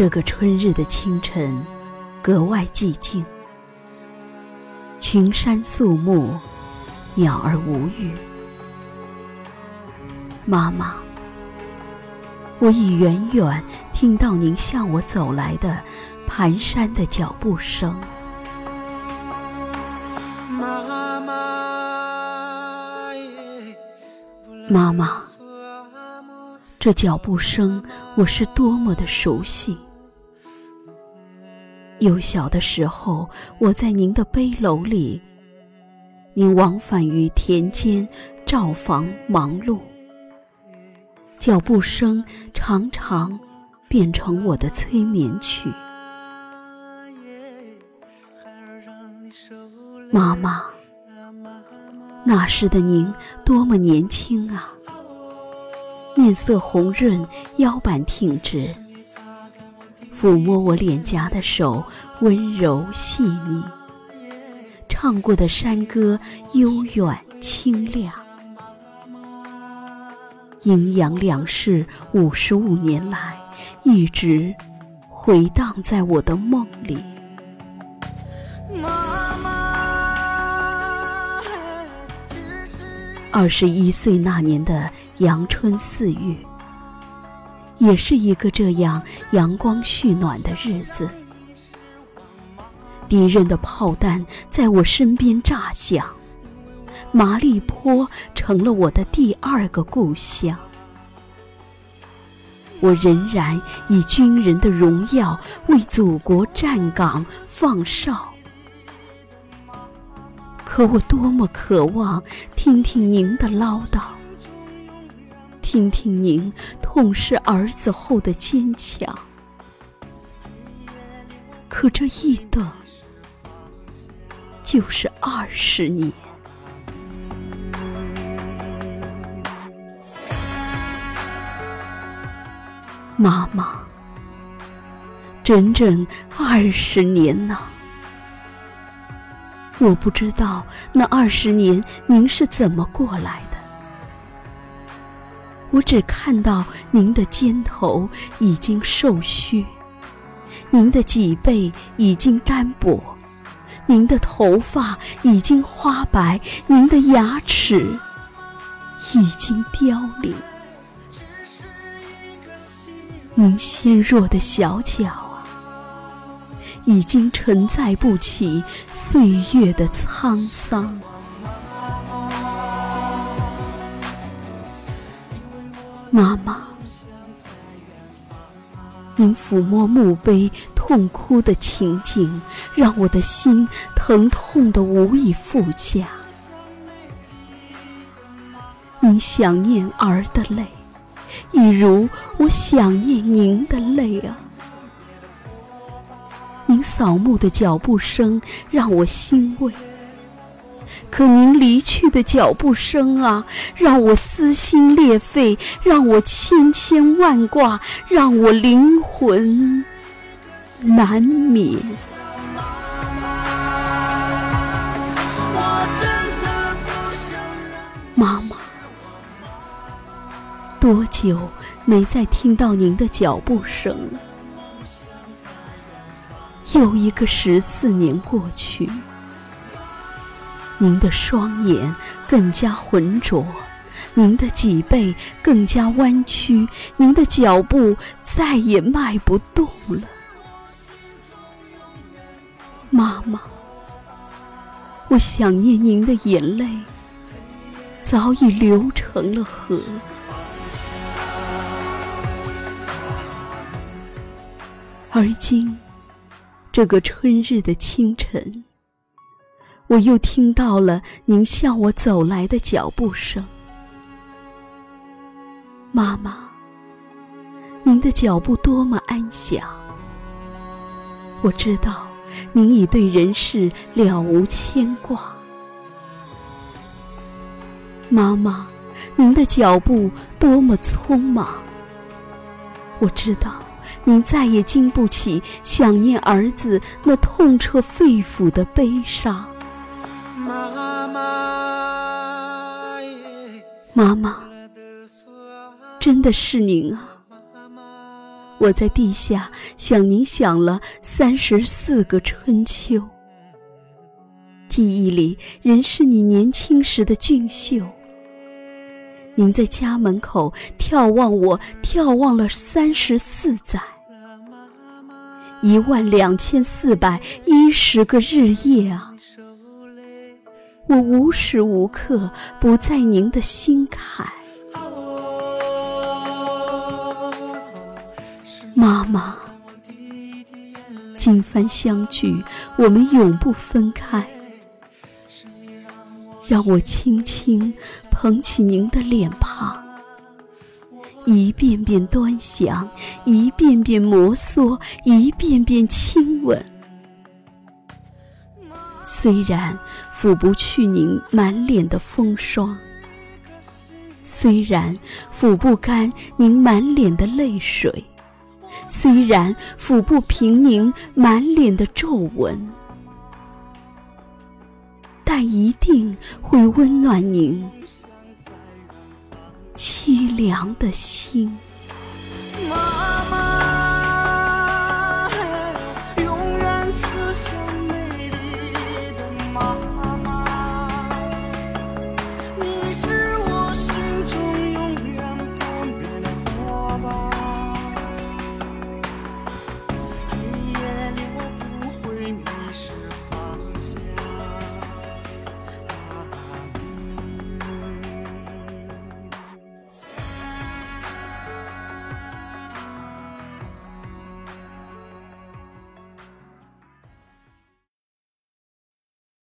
这个春日的清晨，格外寂静，群山肃穆，鸟儿无语。妈妈，我已远远听到您向我走来的蹒跚的脚步声。妈妈，妈妈。这脚步声，我是多么的熟悉。幼小的时候，我在您的背篓里，您往返于田间、灶房忙碌，脚步声常常变成我的催眠曲。妈妈，那时的您多么年轻啊！面色红润，腰板挺直，抚摸我脸颊的手温柔细腻，唱过的山歌悠远清亮。阴阳两世五十五年来，一直回荡在我的梦里。二十一岁那年的阳春四月，也是一个这样阳光煦暖的日子。敌人的炮弹在我身边炸响，麻栗坡成了我的第二个故乡。我仍然以军人的荣耀为祖国站岗放哨。可我多么渴望听听您的唠叨，听听您痛失儿子后的坚强。可这一等就是二十年，妈妈，整整二十年呐！我不知道那二十年您是怎么过来的，我只看到您的肩头已经瘦削，您的脊背已经单薄，您的头发已经花白，您的牙齿已经凋零，您纤弱的小脚啊。已经承载不起岁月的沧桑。妈妈，您抚摸墓碑痛哭的情景，让我的心疼痛的无以复加。您想念儿的泪，一如我想念您的泪啊。您扫墓的脚步声让我欣慰，可您离去的脚步声啊，让我撕心裂肺，让我千牵万挂，让我灵魂难眠。妈妈，多久没再听到您的脚步声了？又一个十四年过去，您的双眼更加浑浊，您的脊背更加弯曲，您的脚步再也迈不动了。妈妈，我想念您的眼泪，早已流成了河，而今。这个春日的清晨，我又听到了您向我走来的脚步声。妈妈，您的脚步多么安详。我知道您已对人世了无牵挂。妈妈，您的脚步多么匆忙。我知道。您再也经不起想念儿子那痛彻肺腑的悲伤。妈妈，真的是您啊！我在地下想您想了三十四个春秋，记忆里仍是你年轻时的俊秀。您在家门口眺望我，眺望了三十四载，一万两千四百一十个日夜啊！我无时无刻不在您的心坎。妈妈，今番相聚，我们永不分开。让我轻轻捧起您的脸庞，一遍遍端详，一遍遍摩挲，一遍遍亲吻。虽然抚不去您满脸的风霜，虽然抚不干您满脸的泪水。虽然抚不平您满脸的皱纹，但一定会温暖您凄凉的心。